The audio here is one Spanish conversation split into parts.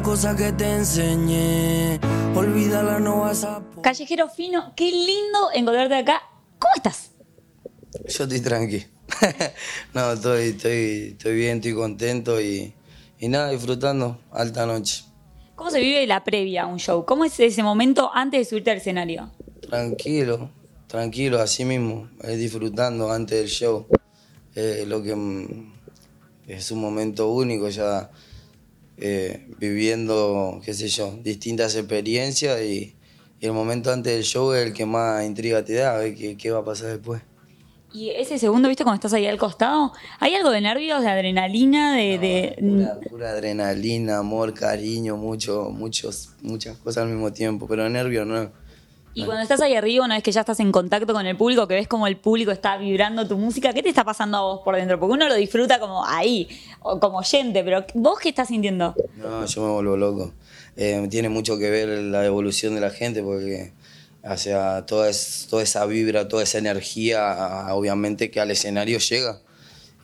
las cosas que te enseñé. Olvídala, no vas a. Callejero fino, qué lindo encontrarte acá. ¿Cómo estás? Yo estoy tranqui. no, estoy, estoy, estoy bien, estoy contento y, y nada, disfrutando. Alta noche. ¿Cómo se vive la previa a un show? ¿Cómo es ese momento antes de subirte al escenario? Tranquilo, tranquilo, así mismo, eh, disfrutando antes del show. Eh, lo que mm, es un momento único ya eh, viviendo, qué sé yo, distintas experiencias y, y el momento antes del show es el que más intriga te da, a ver qué, qué va a pasar después. Y ese segundo, ¿viste cuando estás ahí al costado? ¿Hay algo de nervios, de adrenalina, de...? de... Pura, pura adrenalina, amor, cariño, mucho, muchos, muchas cosas al mismo tiempo, pero nervios no. Y cuando estás ahí arriba, una vez que ya estás en contacto con el público, que ves como el público está vibrando tu música, ¿qué te está pasando a vos por dentro? Porque uno lo disfruta como ahí, o como oyente, pero ¿vos qué estás sintiendo? No, yo me vuelvo loco. Eh, tiene mucho que ver la evolución de la gente, porque o sea, toda, es- toda esa vibra, toda esa energía, obviamente que al escenario llega.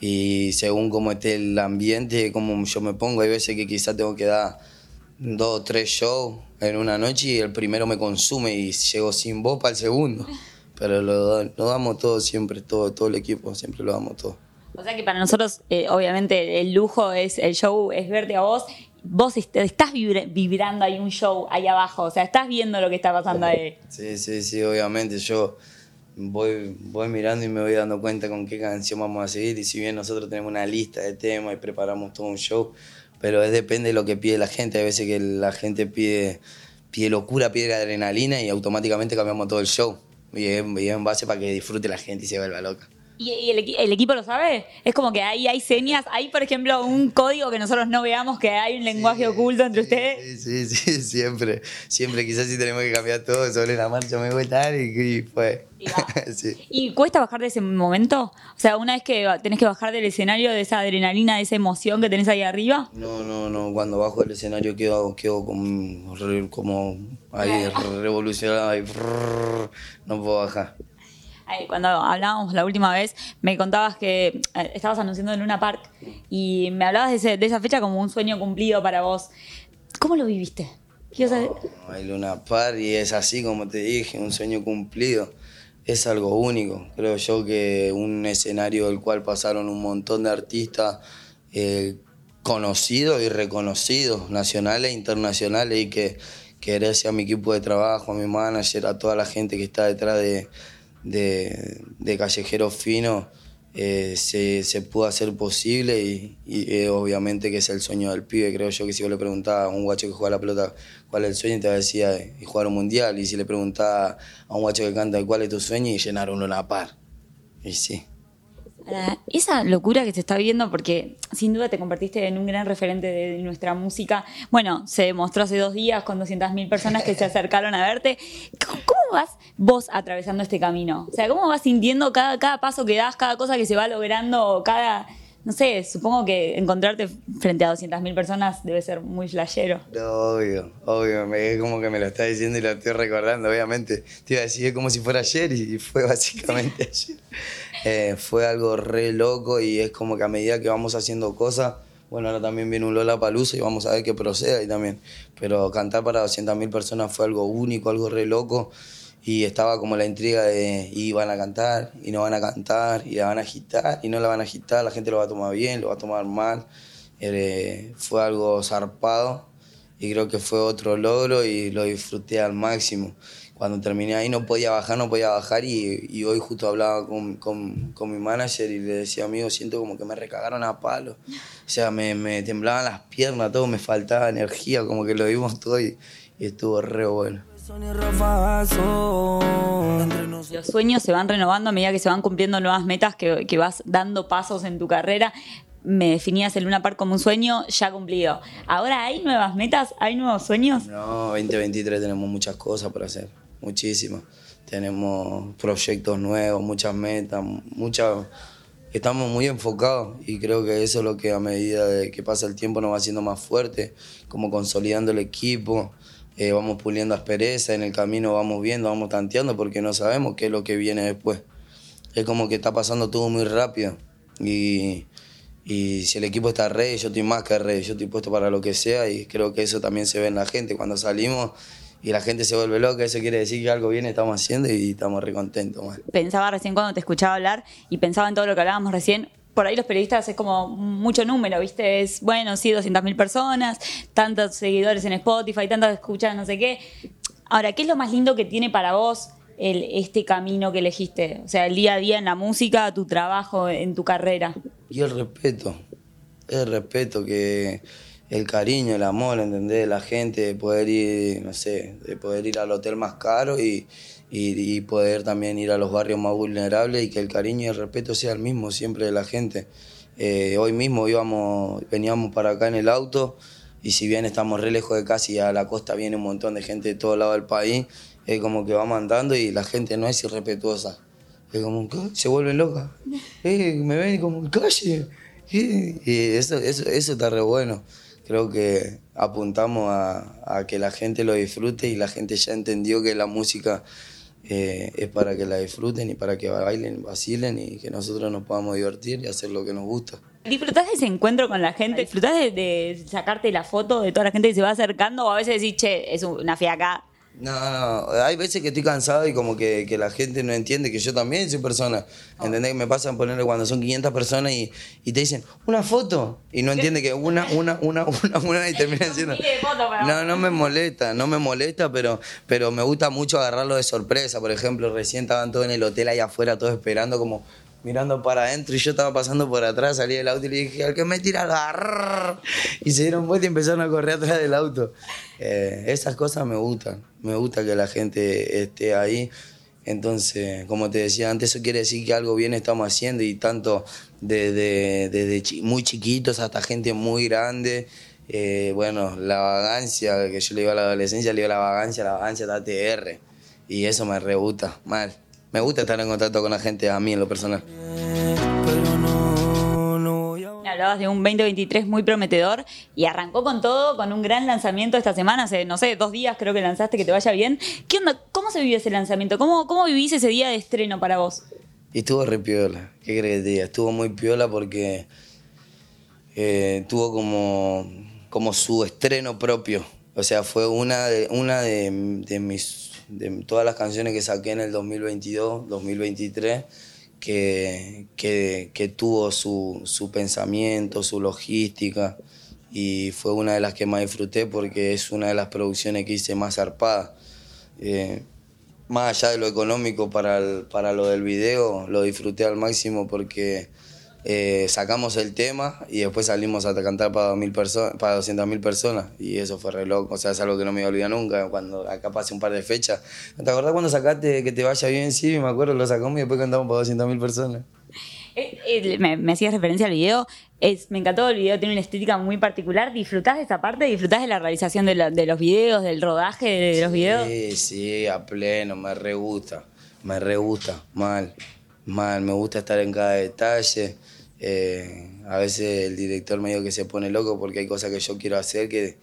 Y según cómo esté el ambiente, como yo me pongo, hay veces que quizás tengo que dar dos o tres shows en una noche y el primero me consume y llego sin voz para el segundo. Pero lo, lo damos todo siempre, todo, todo el equipo, siempre lo damos todo. O sea que para nosotros, eh, obviamente, el lujo es el show, es verte a vos. Vos est- estás vibra- vibrando ahí un show ahí abajo, o sea, estás viendo lo que está pasando ahí. Sí, sí, sí, obviamente yo voy, voy mirando y me voy dando cuenta con qué canción vamos a seguir y si bien nosotros tenemos una lista de temas y preparamos todo un show, pero es depende de lo que pide la gente, hay veces que la gente pide, pide locura, pide adrenalina y automáticamente cambiamos todo el show y y es en base para que disfrute la gente y se vuelva loca. ¿Y, y el, el equipo lo sabe? Es como que ahí hay señas, hay por ejemplo un código que nosotros no veamos, que hay un lenguaje oculto entre ustedes. Sí, sí, sí, siempre, siempre quizás si tenemos que cambiar todo sobre la marcha me voy a estar y, y fue. Y sí. ¿Y cuesta bajar de ese momento? O sea, una vez que tenés que bajar del escenario, de esa adrenalina, de esa emoción que tenés ahí arriba. No, no, no. Cuando bajo el escenario quedo, quedo como, ahí revolucionado brrr, no puedo bajar. Cuando hablábamos la última vez, me contabas que eh, estabas anunciando en Luna Park y me hablabas de, esa fecha como un sueño cumplido para vos. ¿Cómo lo viviste? Hay Luna Par y es así como te dije, un sueño cumplido. Es algo único. Creo yo que un escenario del cual pasaron un montón de artistas eh, conocidos y reconocidos, nacionales e internacionales, y que, que gracias a mi equipo de trabajo, a mi manager, a toda la gente que está detrás de, de, de Callejero Fino, eh, se, se pudo hacer posible y, eh, obviamente que es el sueño del pibe. Creo yo que si vos le preguntás a un guacho que juega la pelota cuál es el sueño, te va a decir eh, jugar un mundial. Y si le preguntás a un guacho que canta cuál es tu sueño, y llenar uno la par. Y sí. Esa locura que se está viendo, porque sin duda te convertiste en un gran referente de nuestra música. Bueno, se demostró hace dos días con 200.000 personas que se acercaron a verte. ¿Cómo, vas vos atravesando este camino? O sea, ¿cómo vas sintiendo cada, cada paso que das, cada cosa que se va logrando, cada... No sé, supongo que encontrarte frente a 200.000 personas debe ser muy flashero. No, obvio, obvio, me, es como que me lo está diciendo y lo estoy recordando, obviamente. Te iba a decir es como si fuera ayer y fue básicamente ayer. Eh, fue algo re loco y es como que a medida que vamos haciendo cosas, bueno, ahora también viene un Lola Palusa y vamos a ver qué procede ahí también. Pero cantar para 200.000 personas fue algo único, algo re loco y estaba como la intriga de y van a cantar y no van a cantar y la van a agitar y no la van a agitar, la gente lo va a tomar bien, lo va a tomar mal. Eh, fue algo zarpado y creo que fue otro logro y lo disfruté al máximo. Cuando terminé ahí no podía bajar, no podía bajar y, y hoy justo hablaba con, con, con mi manager y le decía, amigo, siento como que me recagaron a palo. O sea, me, me temblaban las piernas, todo, me faltaba energía, como que lo vimos todo y, y estuvo re bueno. Los sueños se van renovando a medida que se van cumpliendo nuevas metas, que, que vas dando pasos en tu carrera. Me definías el Luna Park como un sueño ya cumplido. Ahora hay nuevas metas, hay nuevos sueños. No, 2023 tenemos muchas cosas por hacer, muchísimas. Tenemos proyectos nuevos, muchas metas, muchas... Estamos muy enfocados y creo que eso es lo que a medida que pasa el tiempo nos va haciendo más fuerte, como consolidando el equipo, eh, vamos puliendo aspereza, en el camino vamos viendo, vamos tanteando porque no sabemos qué es lo que viene después. Es como que está pasando todo muy rápido y, Y si el equipo está ready, yo estoy más que ready, yo estoy puesto para lo que sea y creo que eso también se ve en la gente. Cuando salimos y la gente se vuelve loca, eso quiere decir que algo bien estamos haciendo y estamos re contentos. man. Pensaba recién cuando te escuchaba hablar y pensaba en todo lo que hablábamos recién. Por ahí los periodistas es como mucho número, ¿viste? Es, bueno, sí, 200.000 personas, tantos seguidores en Spotify, tantas escuchas, no sé qué. Ahora, ¿qué es lo más lindo que tiene para vos el, este camino que elegiste? O sea, el día a día en la música, tu trabajo, en tu carrera. Y el respeto, el respeto que el cariño, el amor, ¿entendés? De la gente, de poder ir, no sé, de poder ir al hotel más caro y, y, y poder también ir a los barrios más vulnerables y que el cariño y el respeto sea el mismo siempre de la gente. Eh, hoy mismo íbamos, veníamos para acá en el auto y si bien estamos re lejos de casa y a la costa viene un montón de gente de todo lado del país, es como que vamos andando y la gente no es irrespetuosa. Es como, ¿qué? se vuelve loca. Eh, me ven como, calle. Eh, Y eso, eso, eso está re bueno. Creo que apuntamos a, que la gente lo disfrute y la gente ya entendió que la música eh, es para que la disfruten y para que bailen, vacilen y que nosotros nos podamos divertir y hacer lo que nos gusta. ¿Disfrutás de ese encuentro con la gente? ¿Disfrutás de, de sacarte la foto de toda la gente que se va acercando? ¿O a veces decís, che, es una fiaca? No, no, hay veces que estoy cansado y como que, que la gente no entiende que yo también soy persona. ¿Entendés? Que me pasan ponerle cuando son 500 personas y, y te dicen, una foto. Y no entiende que una, una, una, una, una y fotos para No, no me molesta, no me molesta, pero, pero me gusta mucho agarrarlo de sorpresa. Por ejemplo, recién estaban todos en el hotel ahí afuera, todos esperando como mirando para adentro y yo estaba pasando por atrás, salí del auto y le dije, al que me tira agarrar. Y se dieron vuelta y empezaron a correr atrás del auto. Eh, esas cosas me gustan, me gusta que la gente esté ahí. Entonces, como te decía antes, eso quiere decir que algo bien estamos haciendo y tanto desde, desde muy chiquitos hasta gente muy grande. Eh, bueno, la vagancia, que yo le digo a la adolescencia, le digo la vagancia, la vagancia está TR. Y eso me re gusta, mal. Me gusta estar en contacto con la gente, a mí en lo personal. Hablabas de un 2023 muy prometedor y arrancó con todo, con un gran lanzamiento esta semana, hace, no sé, dos días creo que lanzaste, que te vaya bien. ¿Qué onda? ¿Cómo se vivió ese lanzamiento? ¿Cómo, cómo vivís ese día de estreno para vos? Y estuvo re piola, ¿qué crees que te diga? Estuvo muy piola porque eh, tuvo como, como su estreno propio. O sea, fue una de, una de, de mis de todas las canciones que saqué en el 2022, 2023, que, que, tuvo su, su pensamiento, su logística. Y fue una de las que más disfruté porque es una de las producciones que hice más zarpada. Eh, más allá de lo económico para, el- para lo del video, lo disfruté al máximo porque eh, sacamos el tema y después salimos a cantar para, 2000 perso- para 200.000 personas y eso fue re loco, o sea, es algo que no me voy a olvidar nunca, cuando acá pasé un par de fechas. ¿Te acordás cuando sacaste Que te vaya bien? Sí, me acuerdo, lo sacamos y después cantamos para 200.000 personas. Eh, eh, me, me hacías referencia al video. Es, me encantó el video, tiene una estética muy particular. ¿Disfrutás de esa parte? ¿Disfrutás de la realización de, la- de los videos, del rodaje de los videos? Sí, sí, a pleno, me re gusta, me re gusta, mal, mal, me gusta estar en cada detalle. Eh, a veces el director medio que se pone loco porque hay cosas que yo quiero hacer que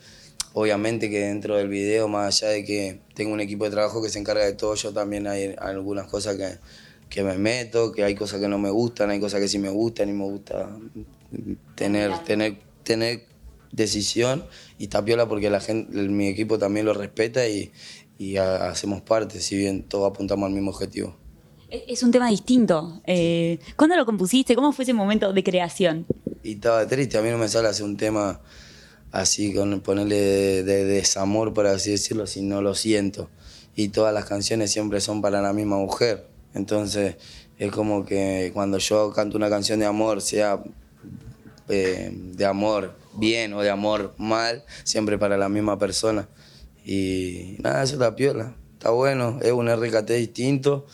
obviamente que dentro del video, más allá de que tengo un equipo de trabajo que se encarga de todo, yo también hay algunas cosas que, que me meto, que hay cosas que no me gustan, hay cosas que sí me gustan y me gusta tener, tener, tener decisión y tapiola porque la gente, mi equipo también lo respeta y, y ha- hacemos parte, si bien todos apuntamos al mismo objetivo. Es, es un tema distinto. Eh, ¿Cuándo lo compusiste? ¿Cómo fue ese momento de creación? Y estaba triste, a mí no me sale hacer un tema así, con ponerle de, de desamor, por así decirlo, si no lo siento. Y todas las canciones siempre son para la misma mujer. Entonces, es como que cuando yo canto una canción de amor, sea eh, de amor bien o de amor mal, siempre para la misma persona. Y nada, eso está piola, está bueno, es un RKT distinto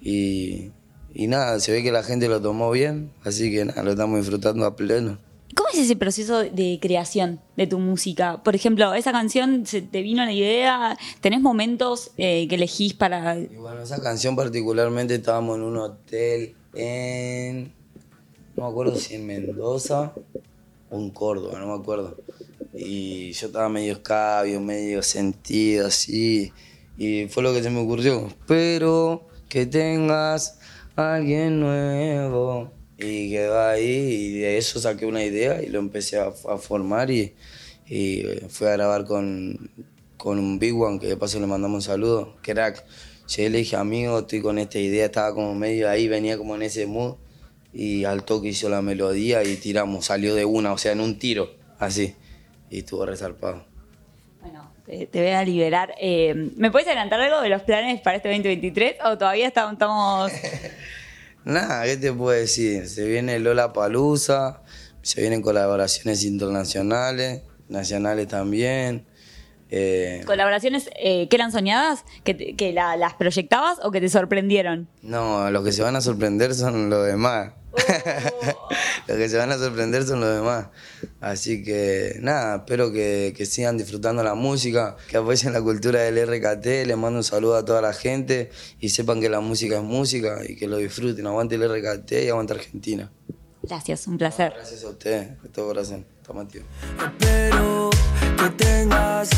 y, y nada, se ve que la gente lo tomó bien, así que nada, lo estamos disfrutando a pleno. ¿Cómo es ese proceso de creación de tu música? Por ejemplo, esa canción, ¿se te vino la idea? ¿Tenés momentos eh, que elegís para...? Y bueno, esa canción particularmente estábamos en un hotel en, no me acuerdo si en Mendoza o en Córdoba, no me acuerdo. Y yo estaba medio escabio, medio sentido así, y fue lo que se me ocurrió. Pero que tengas alguien nuevo Y quedó ahí y de eso saqué una idea y lo empecé a, formar y, y fui a grabar con, con un Big One, que de paso le mandamos un saludo, crack. Llegué le dije, amigo, estoy con esta idea, estaba como medio ahí, venía como en ese mood y al toque hizo la melodía y tiramos, salió de una, o sea, en un tiro, así, y estuvo resarpado. Bueno, te, voy a liberar. Eh, ¿Me puedes adelantar algo de los planes para este 2023 o todavía estamos... Nada, ¿qué te puedo decir? Se viene Lola Palusa, se vienen colaboraciones internacionales, nacionales también. Eh, ¿Colaboraciones eh, que eran soñadas? ¿Que, te- que la- las proyectabas o que te sorprendieron? no, los que se van a sorprender son los demás. los que se van a sorprender son los demás. Así que nada, espero que, que sigan disfrutando la música, que apoyen la cultura del RKT. Les mando un saludo a toda la gente y sepan que la música es música y que lo disfruten. Aguante el RKT y aguante Argentina. Gracias, un placer. Gracias a ustedes, de todo corazón. Estamos activos. Espero que tengas.